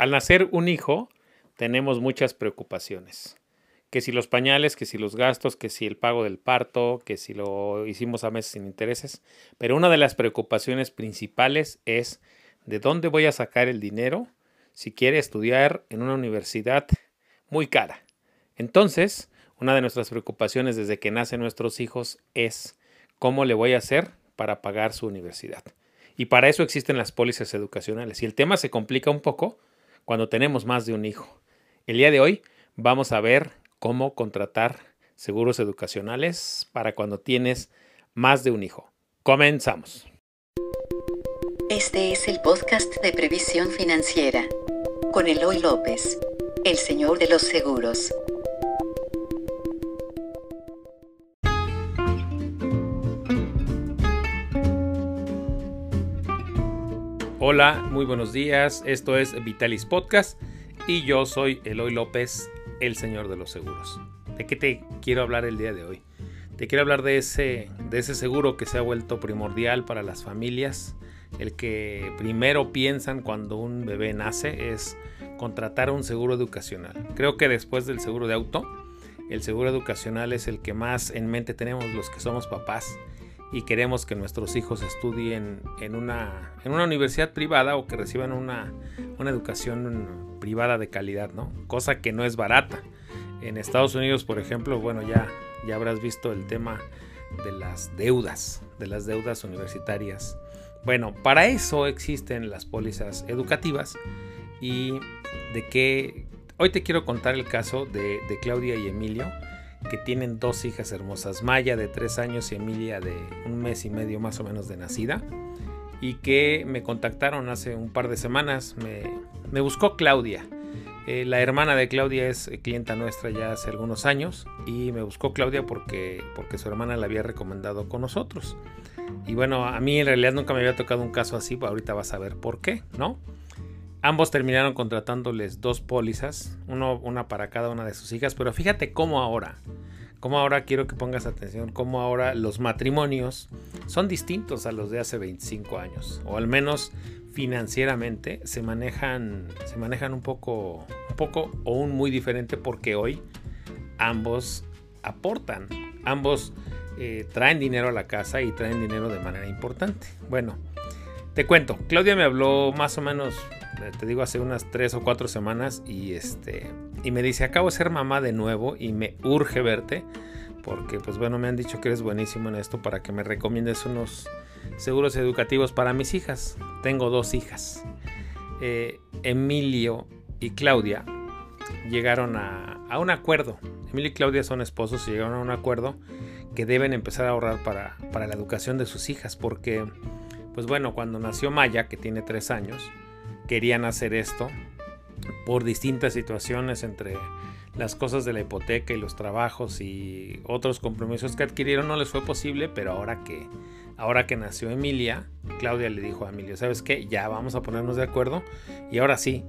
Al nacer un hijo, tenemos muchas preocupaciones. Que si los pañales, que si los gastos, que si el pago del parto, que si lo hicimos a meses sin intereses. Pero una de las preocupaciones principales es de dónde voy a sacar el dinero si quiere estudiar en una universidad muy cara. Entonces, una de nuestras preocupaciones desde que nacen nuestros hijos es cómo le voy a hacer para pagar su universidad. Y para eso existen las pólizas educacionales. Y el tema se complica un poco cuando tenemos más de un hijo. El día de hoy vamos a ver cómo contratar seguros educacionales para cuando tienes más de un hijo. Comenzamos. Este es el podcast de previsión financiera con Eloy López, el señor de los seguros. Hola, muy buenos días. Esto es Vitalis Podcast y yo soy Eloy López, el señor de los seguros. ¿De qué te quiero hablar el día de hoy? Te quiero hablar de ese, de ese seguro que se ha vuelto primordial para las familias. El que primero piensan cuando un bebé nace es contratar un seguro educacional. Creo que después del seguro de auto, el seguro educacional es el que más en mente tenemos los que somos papás y queremos que nuestros hijos estudien en una, en una universidad privada o que reciban una, una educación privada de calidad, ¿no? Cosa que no es barata. En Estados Unidos, por ejemplo, bueno, ya, ya habrás visto el tema de las deudas, de las deudas universitarias. Bueno, para eso existen las pólizas educativas y de que hoy te quiero contar el caso de, de Claudia y Emilio que tienen dos hijas hermosas, Maya de tres años y Emilia de un mes y medio más o menos de nacida, y que me contactaron hace un par de semanas, me, buscó Claudia. Eh, la hermana de Claudia es clienta nuestra ya hace algunos años y me buscó Claudia porque, porque su hermana la había recomendado con nosotros. Y bueno, a mí en realidad nunca me había tocado un caso así, ahorita vas a ver por qué, ¿no? Ambos terminaron contratándoles dos pólizas, uno, una para cada una de sus hijas, pero fíjate cómo ahora, cómo ahora quiero que pongas atención, cómo ahora los matrimonios son distintos a los de hace 25 años, o al menos financieramente se manejan, se manejan un poco, un poco o un muy diferente porque hoy ambos aportan, ambos eh, traen dinero a la casa y traen dinero de manera importante. Bueno, te cuento, Claudia me habló más o menos te digo, hace unas tres o cuatro semanas y este y me dice, acabo de ser mamá de nuevo y me urge verte porque pues bueno, me han dicho que eres buenísimo en esto para que me recomiendes unos seguros educativos para mis hijas. Tengo dos hijas. Eh, Emilio y Claudia llegaron a, a, un acuerdo. Emilio y Claudia son esposos y llegaron a un acuerdo que deben empezar a ahorrar para, para la educación de sus hijas porque pues bueno, cuando nació Maya, que tiene tres años, querían hacer esto por distintas situaciones entre las cosas de la hipoteca y los trabajos y otros compromisos que adquirieron no les fue posible, pero ahora que ahora que nació Emilia, Claudia le dijo a Emilia, ¿sabes qué? Ya vamos a ponernos de acuerdo y ahora sí,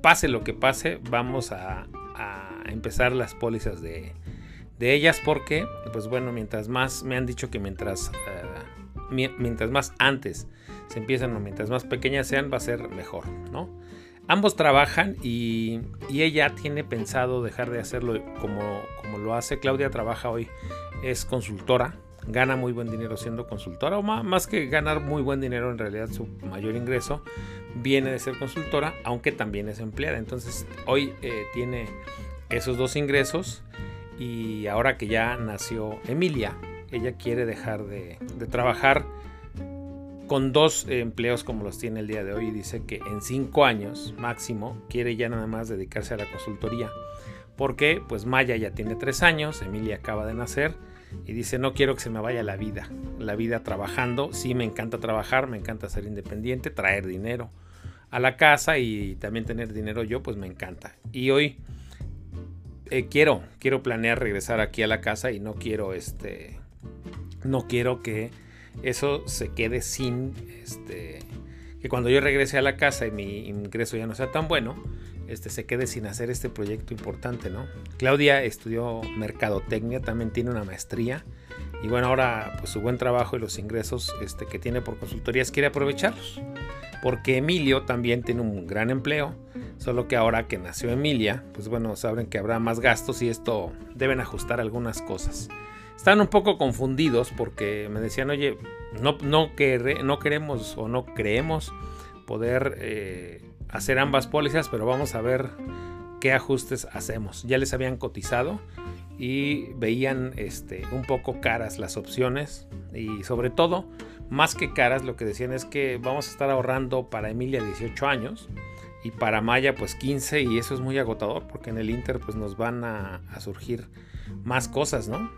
pase lo que pase, vamos a, empezar las pólizas de, ellas porque, pues bueno, mientras más, me han dicho que mientras, eh, mientras más antes se empiezan mientras más pequeñas sean va a ser mejor, ¿no? Ambos trabajan y, ella tiene pensado dejar de hacerlo como, como lo hace. Claudia trabaja hoy, es consultora, gana muy buen dinero siendo consultora, o más, que ganar muy buen dinero, en realidad su mayor ingreso viene de ser consultora, aunque también es empleada. Entonces hoy eh, tiene esos dos ingresos y ahora que ya nació Emilia, ella quiere dejar de, de trabajar con dos empleos como los tiene el día de hoy dice que en cinco años máximo quiere ya nada más dedicarse a la consultoría. Porque pues Maya ya tiene tres años, Emilia acaba de nacer y dice no quiero que se me vaya la vida, la vida trabajando, sí me encanta trabajar, me encanta ser independiente, traer dinero a la casa y también tener dinero yo pues me encanta. Y hoy eh, quiero, quiero planear regresar aquí a la casa y no quiero este, no quiero que eso se quede sin, este, que cuando yo regrese a la casa y mi ingreso ya no sea tan bueno, este, se quede sin hacer este proyecto importante, ¿no? Claudia estudió mercadotecnia, también tiene una maestría y bueno, ahora pues su buen trabajo y los ingresos este, que tiene por consultorías quiere aprovecharlos. Porque Emilio también tiene un gran empleo, Solo que ahora que nació Emilia, pues bueno, saben que habrá más gastos y esto deben ajustar algunas cosas. Están un poco confundidos porque me decían, oye, no, no, no queremos o no creemos poder eh, hacer ambas pólizas, pero vamos a ver qué ajustes hacemos. Ya les habían cotizado y veían este, un poco caras las opciones y sobre todo, más que caras, lo que decían es que vamos a estar ahorrando para Emilia 18 años y para Maya pues 15 y eso es muy agotador porque en el Inter pues nos van a, a surgir más cosas, ¿no?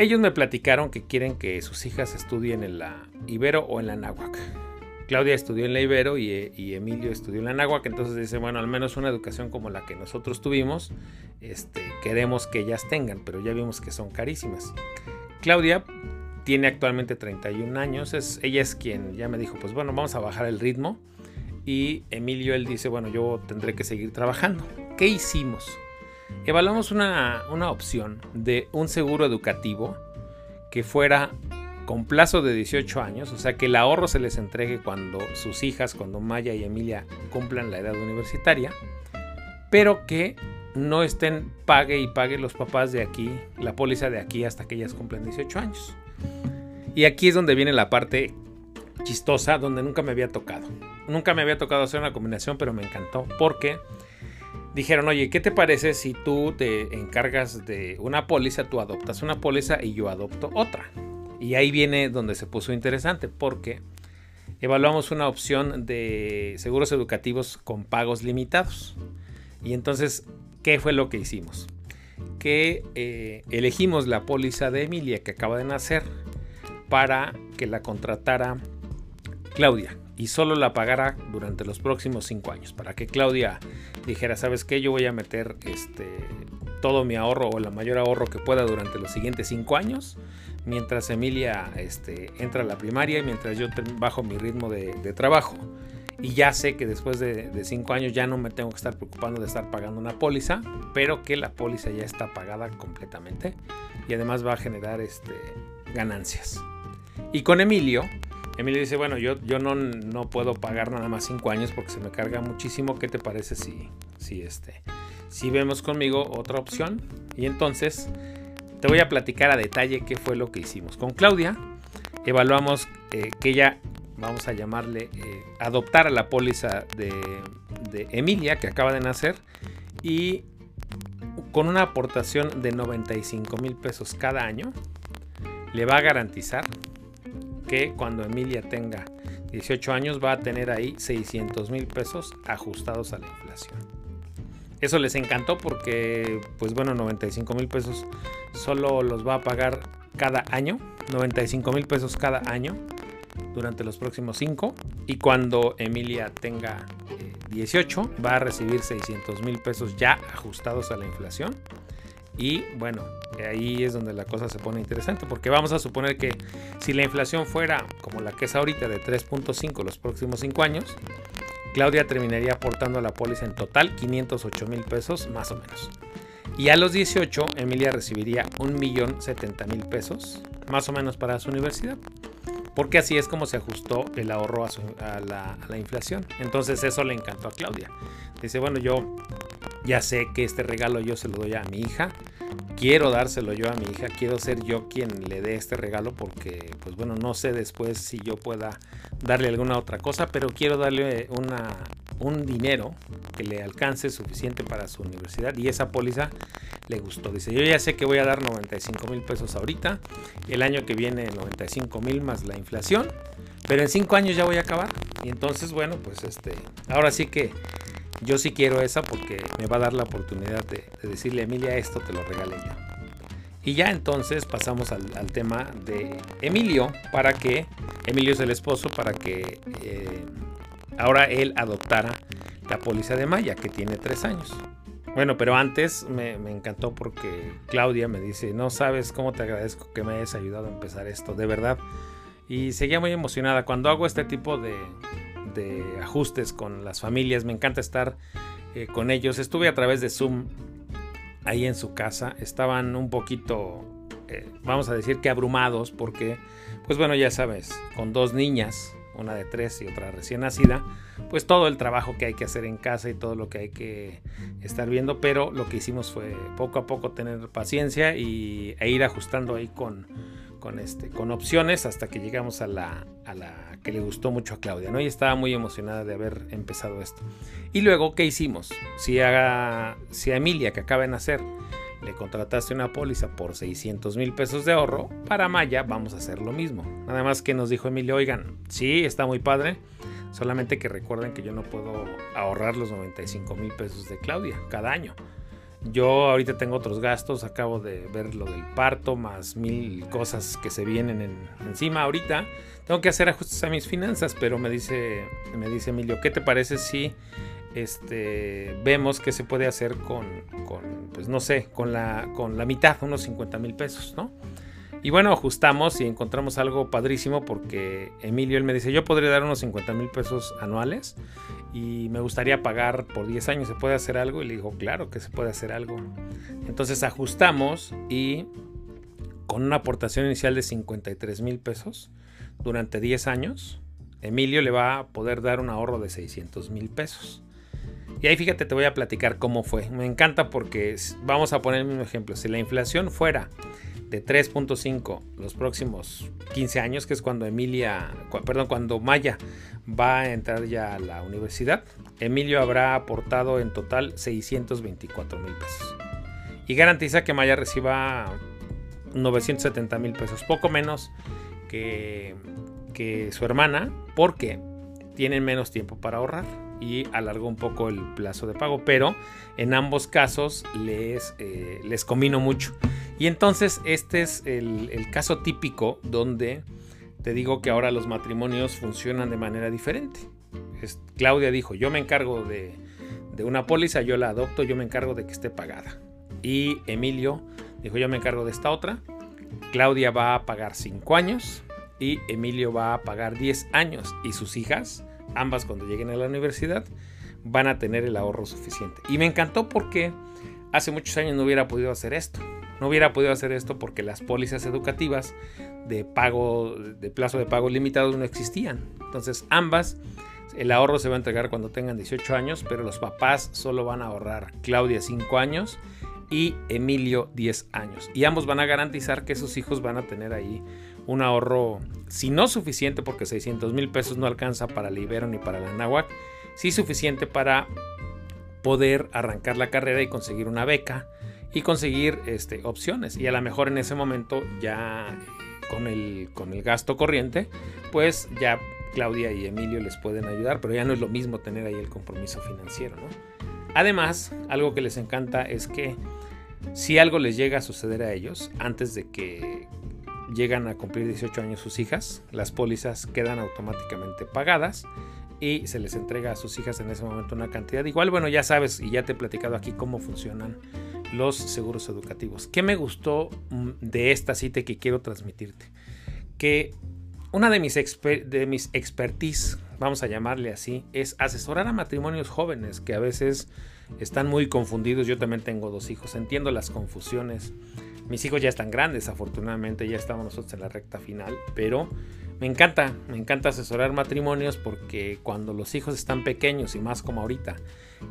Ellos me platicaron que quieren que sus hijas estudien en la Ibero o en la Náhuac. Claudia estudió en la Ibero y, Emilio estudió en la Náhuac, entonces dice, bueno, al menos una educación como la que nosotros tuvimos, este, queremos que ellas tengan, pero ya vimos que son carísimas. Claudia tiene actualmente 31 años, es, ella es quien ya me dijo, pues bueno, vamos a bajar el ritmo. Y Emilio, él dice, bueno, yo tendré que seguir trabajando. ¿Qué hicimos? Evaluamos una, una opción de un seguro educativo que fuera con plazo de 18 años, o sea que el ahorro se les entregue cuando sus hijas, cuando Maya y Emilia cumplan la edad universitaria, pero que no estén pague y pague los papás de aquí, la póliza de aquí hasta que ellas cumplan 18 años. Y aquí es donde viene la parte chistosa, donde nunca me había tocado. Nunca me había tocado hacer una combinación, pero me encantó porque dijeron, oye, ¿qué te parece si tú te encargas de una póliza, tú adoptas una póliza y yo adopto otra? Y ahí viene donde se puso interesante, porque evaluamos una opción de seguros educativos con pagos limitados. Y entonces, ¿qué fue lo que hicimos? Que eh, elegimos la póliza de Emilia que acaba de nacer para que la contratara Claudia y solo la pagara durante los próximos cinco años. Para que Claudia dijera, ¿sabes qué? Yo voy a meter este, todo mi ahorro o el mayor ahorro que pueda durante los siguientes cinco años mientras Emilia este, entra a la primaria y mientras yo bajo mi ritmo de, trabajo. Y ya sé que después de, cinco años ya no me tengo que estar preocupando de estar pagando una póliza, pero que la póliza ya está pagada completamente y además va a generar este, ganancias. Y con Emilio, Emilio dice, bueno, yo, yo no, no puedo pagar nada más cinco años porque se me carga muchísimo. ¿Qué te parece si, si, este, si vemos conmigo otra opción? Y entonces te voy a platicar a detalle qué fue lo que hicimos. Con Claudia evaluamos eh, que ella, vamos a llamarle, eh, adoptar la póliza de, de Emilia, que acaba de nacer, y con una aportación de 95 mil pesos cada año, le va a garantizar que cuando Emilia tenga 18 años va a tener ahí 600 mil pesos ajustados a la inflación. Eso les encantó porque, pues bueno, 95 mil pesos solo los va a pagar cada año. 95 mil pesos cada año durante los próximos 5. Y cuando Emilia tenga 18, eh, va a recibir 600 mil pesos ya ajustados a la inflación. Y bueno, ahí es donde la cosa se pone interesante, porque vamos a suponer que si la inflación fuera como la que es ahorita de 3.5 los próximos 5 años, Claudia terminaría aportando a la póliza en total 508 mil pesos más o menos. Y a los 18, Emilia recibiría 1.070.000 pesos más o menos para su universidad. Porque así es como se ajustó el ahorro a, la, a la inflación. Entonces eso le encantó a Claudia. Dice, bueno, yo ya sé que este regalo yo se lo doy a mi hija quiero dárselo yo a mi hija, quiero ser yo quien le dé este regalo porque, pues bueno, no sé después si yo pueda darle alguna otra cosa, pero quiero darle una, un dinero que le alcance suficiente para su universidad y esa póliza le gustó. Dice, yo ya sé que voy a dar 95 mil pesos ahorita, el año que viene 95 mil más la inflación, pero en cinco años ya voy a acabar. Y entonces, bueno, pues este, ahora sí que yo sí quiero esa porque me va a dar la oportunidad de, decirle a Emilia, esto te lo regalé yo. Y ya entonces pasamos al, tema de Emilio, para que, Emilio es el esposo, para que eh, ahora él adoptara la póliza de Maya, que tiene tres años. Bueno, pero antes me, me, encantó porque Claudia me dice, no sabes cómo te agradezco que me hayas ayudado a empezar esto, de verdad. Y seguía muy emocionada. Cuando hago este tipo de, de ajustes con las familias. Me encanta estar eh, con ellos. Estuve a través de Zoom ahí en su casa. Estaban un poquito, eh, vamos a decir que abrumados porque, pues bueno, ya sabes, con dos niñas, una de tres y otra recién nacida, pues todo el trabajo que hay que hacer en casa y todo lo que hay que estar viendo, pero lo que hicimos fue poco a poco tener paciencia y, e ir ajustando ahí con, con, este, con opciones hasta que llegamos a la, a la que le gustó mucho a Claudia, ¿no? Y estaba muy emocionada de haber empezado esto. Y luego, ¿qué hicimos? Si a, si a Emilia, que acaba de nacer, le contrataste una póliza por 600 mil pesos de ahorro, para Maya vamos a hacer lo mismo. Nada más que nos dijo Emilio, oigan, sí, está muy padre, solamente que recuerden que yo no puedo ahorrar los 95 mil pesos de Claudia cada año. Yo ahorita tengo otros gastos, acabo de ver lo del parto, más mil cosas que se vienen encima ahorita. Tengo que hacer ajustes a mis finanzas, pero me dice, me dice Emilio, ¿qué te parece si este, vemos que se puede hacer con, pues no sé, con la, con la mitad, unos 50 mil pesos, ¿no? Y bueno, ajustamos y encontramos algo padrísimo porque Emilio él me dice, yo podría dar unos 50 mil pesos anuales y me gustaría pagar por 10 años, ¿se puede hacer algo? Y le digo, claro que se puede hacer algo. Entonces ajustamos y con una aportación inicial de 53 mil pesos durante 10 años, Emilio le va a poder dar un ahorro de 600 mil pesos. Y ahí fíjate, te voy a platicar cómo fue. Me encanta porque vamos a poner el mismo ejemplo. Si la inflación fuera de 3.5 los próximos 15 años, que es cuando Emilia, perdón, cuando Maya va a entrar ya a la universidad, Emilio habrá aportado en total 624 mil pesos. Y garantiza que Maya reciba 970 mil pesos, poco menos que, que su hermana, porque tienen menos tiempo para ahorrar y alargó un poco el plazo de pago, pero en ambos casos les, eh, les combino mucho. Y entonces este es el, caso típico donde te digo que ahora los matrimonios funcionan de manera diferente. Claudia dijo, yo me encargo de, de una póliza, yo la adopto, yo me encargo de que esté pagada. Y Emilio dijo, yo me encargo de esta otra. Claudia va a pagar 5 años y Emilio va a pagar 10 años y sus hijas ambas cuando lleguen a la universidad van a tener el ahorro suficiente. Y me encantó porque hace muchos años no hubiera podido hacer esto. No hubiera podido hacer esto porque las pólizas educativas de pago, de plazo de pago limitado no existían. Entonces ambas, el ahorro se va a entregar cuando tengan 18 años, pero los papás solo van a ahorrar Claudia 5 años y Emilio 10 años. Y ambos van a garantizar que sus hijos van a tener ahí un ahorro, si no suficiente, porque 600 mil pesos no alcanza para el Ibero ni para la Nahuac, sí suficiente para poder arrancar la carrera y conseguir una beca y conseguir este, opciones. Y a lo mejor en ese momento ya con el, con el gasto corriente, pues ya Claudia y Emilio les pueden ayudar, pero ya no es lo mismo tener ahí el compromiso financiero. Además, algo que les encanta es que si algo les llega a suceder a ellos antes de que llegan a cumplir 18 años sus hijas, las pólizas quedan automáticamente pagadas y se les entrega a sus hijas en ese momento una cantidad igual. Bueno, ya sabes y ya te he platicado aquí cómo funcionan los seguros educativos. ¿Qué me gustó mm, de esta cita que quiero transmitirte? Que una de mis, de mis expertise, vamos a llamarle así, es asesorar a matrimonios jóvenes que a veces están muy confundidos. Yo también tengo dos hijos, entiendo las confusiones mis hijos ya están grandes, afortunadamente ya estamos nosotros en la recta final, pero me encanta, me encanta asesorar matrimonios porque cuando los hijos están pequeños y más como ahorita,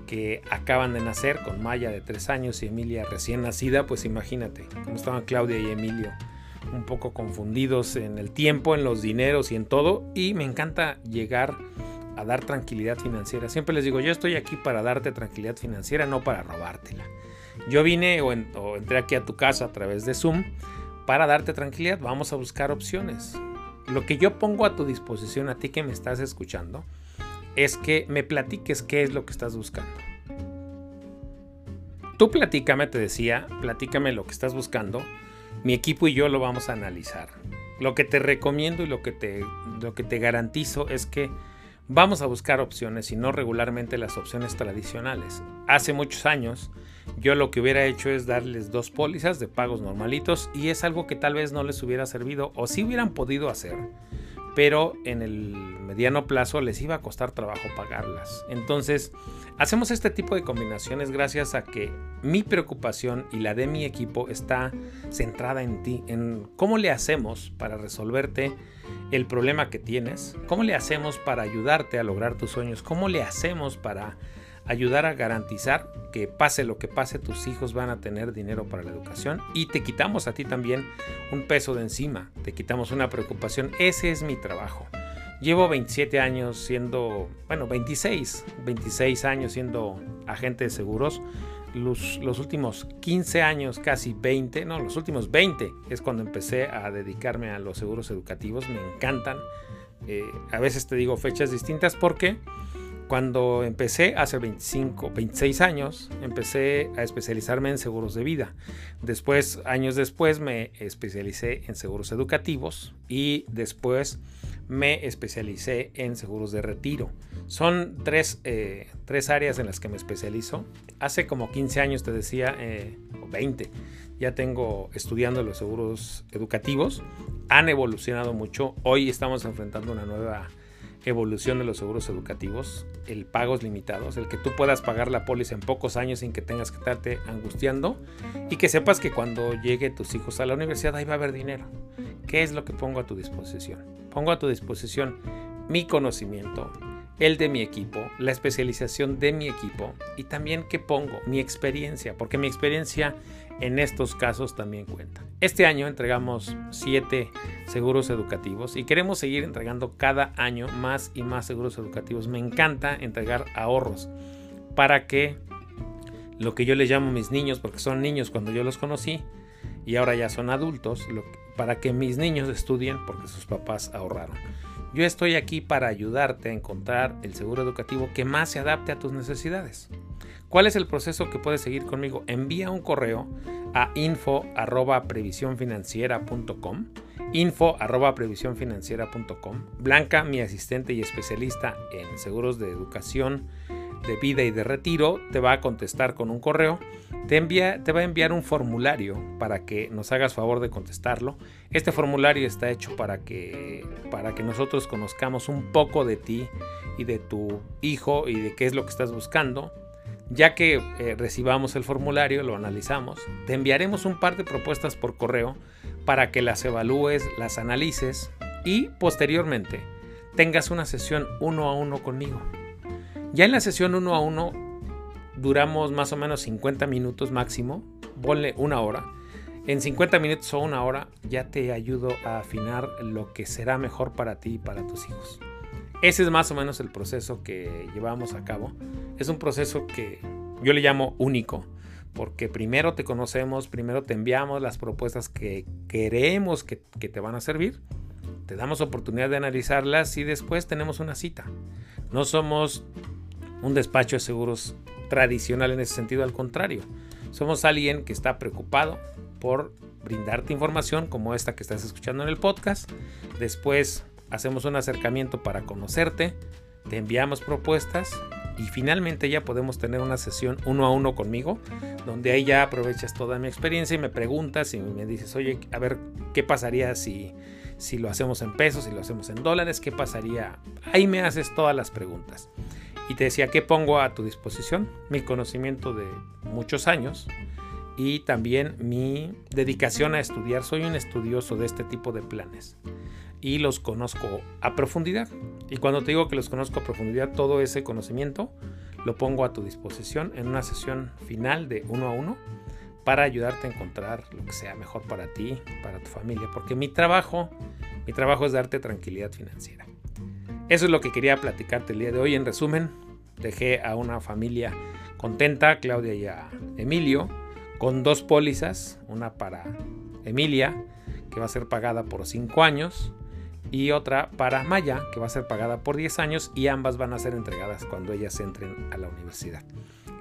que acaban de nacer con Maya de 3 años y Emilia recién nacida, pues imagínate cómo estaban Claudia y Emilio un poco confundidos en el tiempo, en los dineros y en todo. Y me encanta llegar a dar tranquilidad financiera. Siempre les digo, yo estoy aquí para darte tranquilidad financiera, no para robártela. Yo vine o, entré aquí a tu casa a través de Zoom para darte tranquilidad. Vamos a buscar opciones. Lo que yo pongo a tu disposición, a ti que me estás escuchando, es que me platiques qué es lo que estás buscando. Tú platícame, te decía, platícame lo que estás buscando. Mi equipo y yo lo vamos a analizar. Lo que te recomiendo y lo que te, lo que te garantizo es que vamos a buscar opciones y no regularmente las opciones tradicionales. Hace muchos años yo lo que hubiera hecho es darles dos pólizas de pagos normalitos y es algo que tal vez no les hubiera servido o sí hubieran podido hacer, pero en el mediano plazo les iba a costar trabajo pagarlas. Entonces, hacemos este tipo de combinaciones gracias a que mi preocupación y la de mi equipo está centrada en ti, en cómo le hacemos para resolverte el problema que tienes, cómo le hacemos para ayudarte a lograr tus sueños, cómo le hacemos para ayudar a garantizar que pase lo que pase, tus hijos van a tener dinero para la educación y te quitamos a ti también un peso de encima, te quitamos una preocupación. Ese es mi trabajo. Llevo 27 años siendo, bueno, 26, 26 años siendo agente de seguros. Los, los, últimos 15 años, casi 20, no, los últimos 20 es cuando empecé a dedicarme a los seguros educativos. Me encantan. Eh, a veces te digo fechas distintas porque cuando empecé hace 25, 26 años, empecé a especializarme en seguros de vida. Después, años después, me especialicé en seguros educativos y después me especialicé en seguros de retiro. Son tres, eh, áreas en las que me especializo. Hace como 15 años, te decía, eh, o 20, ya tengo estudiando los seguros educativos. Han evolucionado mucho. Hoy estamos enfrentando una nueva evolución de los seguros educativos, el pagos limitados, el que tú puedas pagar la póliza en pocos años sin que tengas que estarte angustiando y que sepas que cuando llegue tus hijos a la universidad ahí va a haber dinero. ¿Qué es lo que pongo a tu disposición? Pongo a tu disposición mi conocimiento, el de mi equipo, la especialización de mi equipo y también que pongo mi experiencia, porque mi experiencia en estos casos también cuenta. Este año entregamos 7 seguros educativos y queremos seguir entregando cada año más y más seguros educativos. Me encanta entregar ahorros para que lo que yo les llamo mis niños, porque son niños cuando yo los conocí y ahora ya son adultos, para que mis niños estudien porque sus papás ahorraron. Yo estoy aquí para ayudarte a encontrar el seguro educativo que más se adapte a tus necesidades. ¿Cuál es el proceso que puedes seguir conmigo? Envía un correo a info arroba info arroba Blanca, mi asistente y especialista en seguros de educación de vida y de retiro, te va a contestar con un correo. Te, envía, te va a enviar un formulario para que nos hagas favor de contestarlo. Este formulario está hecho para que, para que nosotros conozcamos un poco de ti y de tu hijo y de qué es lo que estás buscando. Ya que eh, recibamos el formulario, lo analizamos, te enviaremos un par de propuestas por correo para que las evalúes, las analices y posteriormente tengas una sesión uno a uno conmigo. Ya en la sesión uno a uno duramos más o menos 50 minutos máximo, ponle una hora. En 50 minutos o una hora ya te ayudo a afinar lo que será mejor para ti y para tus hijos. Ese es más o menos el proceso que llevamos a cabo. Es un proceso que yo le llamo único, porque primero te conocemos, primero te enviamos las propuestas que queremos que, que te van a servir, te damos oportunidad de analizarlas y después tenemos una cita. No somos un despacho de seguros tradicional en ese sentido, al contrario. Somos alguien que está preocupado por brindarte información como esta que estás escuchando en el podcast. Después hacemos un acercamiento para conocerte, te enviamos propuestas y finalmente ya podemos tener una sesión uno a uno conmigo, donde ahí ya aprovechas toda mi experiencia y me preguntas y me dices, oye, a ver, ¿qué pasaría si, si lo hacemos en pesos, si lo hacemos en dólares? ¿Qué pasaría? Ahí me haces todas las preguntas. Y te decía, ¿qué pongo a tu disposición? Mi conocimiento de muchos años y también mi dedicación a estudiar. Soy un estudioso de este tipo de planes y los conozco a profundidad. Y cuando te digo que los conozco a profundidad, todo ese conocimiento lo pongo a tu disposición en una sesión final de uno a uno para ayudarte a encontrar lo que sea mejor para ti, para tu familia, porque mi trabajo, mi trabajo es darte tranquilidad financiera. Eso es lo que quería platicarte el día de hoy. En resumen, dejé a una familia contenta, Claudia y a Emilio, con dos pólizas, una para Emilia, que va a ser pagada por 5 años, y otra para Maya, que va a ser pagada por 10 años, y ambas van a ser entregadas cuando ellas entren a la universidad.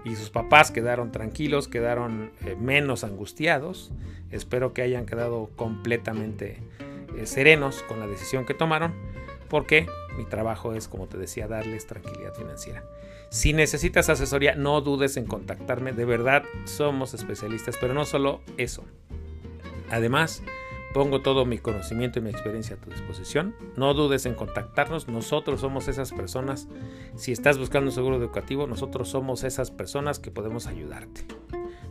Y sus papás quedaron tranquilos, quedaron eh, menos angustiados. Espero que hayan quedado completamente eh, serenos con la decisión que tomaron porque mi trabajo es, como te decía, darles tranquilidad financiera. Si necesitas asesoría, no dudes en contactarme. De verdad, somos especialistas, pero no solo eso. Además, Pongo todo mi conocimiento y mi experiencia a tu disposición. No dudes en contactarnos. Nosotros somos esas personas. Si estás buscando un seguro educativo, nosotros somos esas personas que podemos ayudarte.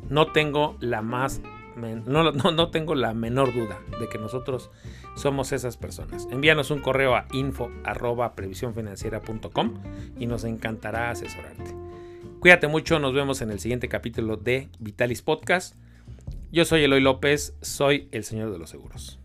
No tengo la más no, no, tengo la menor duda de que nosotros somos esas personas. Envíanos un correo a info y nos encantará asesorarte. Cuídate mucho, nos vemos en el siguiente capítulo de Vitalis Podcast. Yo soy Eloy López, soy el señor de los seguros.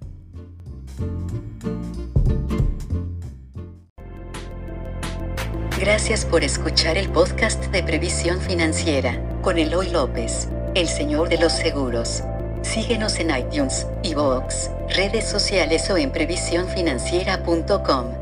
Gracias por escuchar el podcast de Previsión Financiera con Eloy López, el señor de los seguros. Síguenos en iTunes, iVoox, redes sociales o en previsiónfinanciera.com.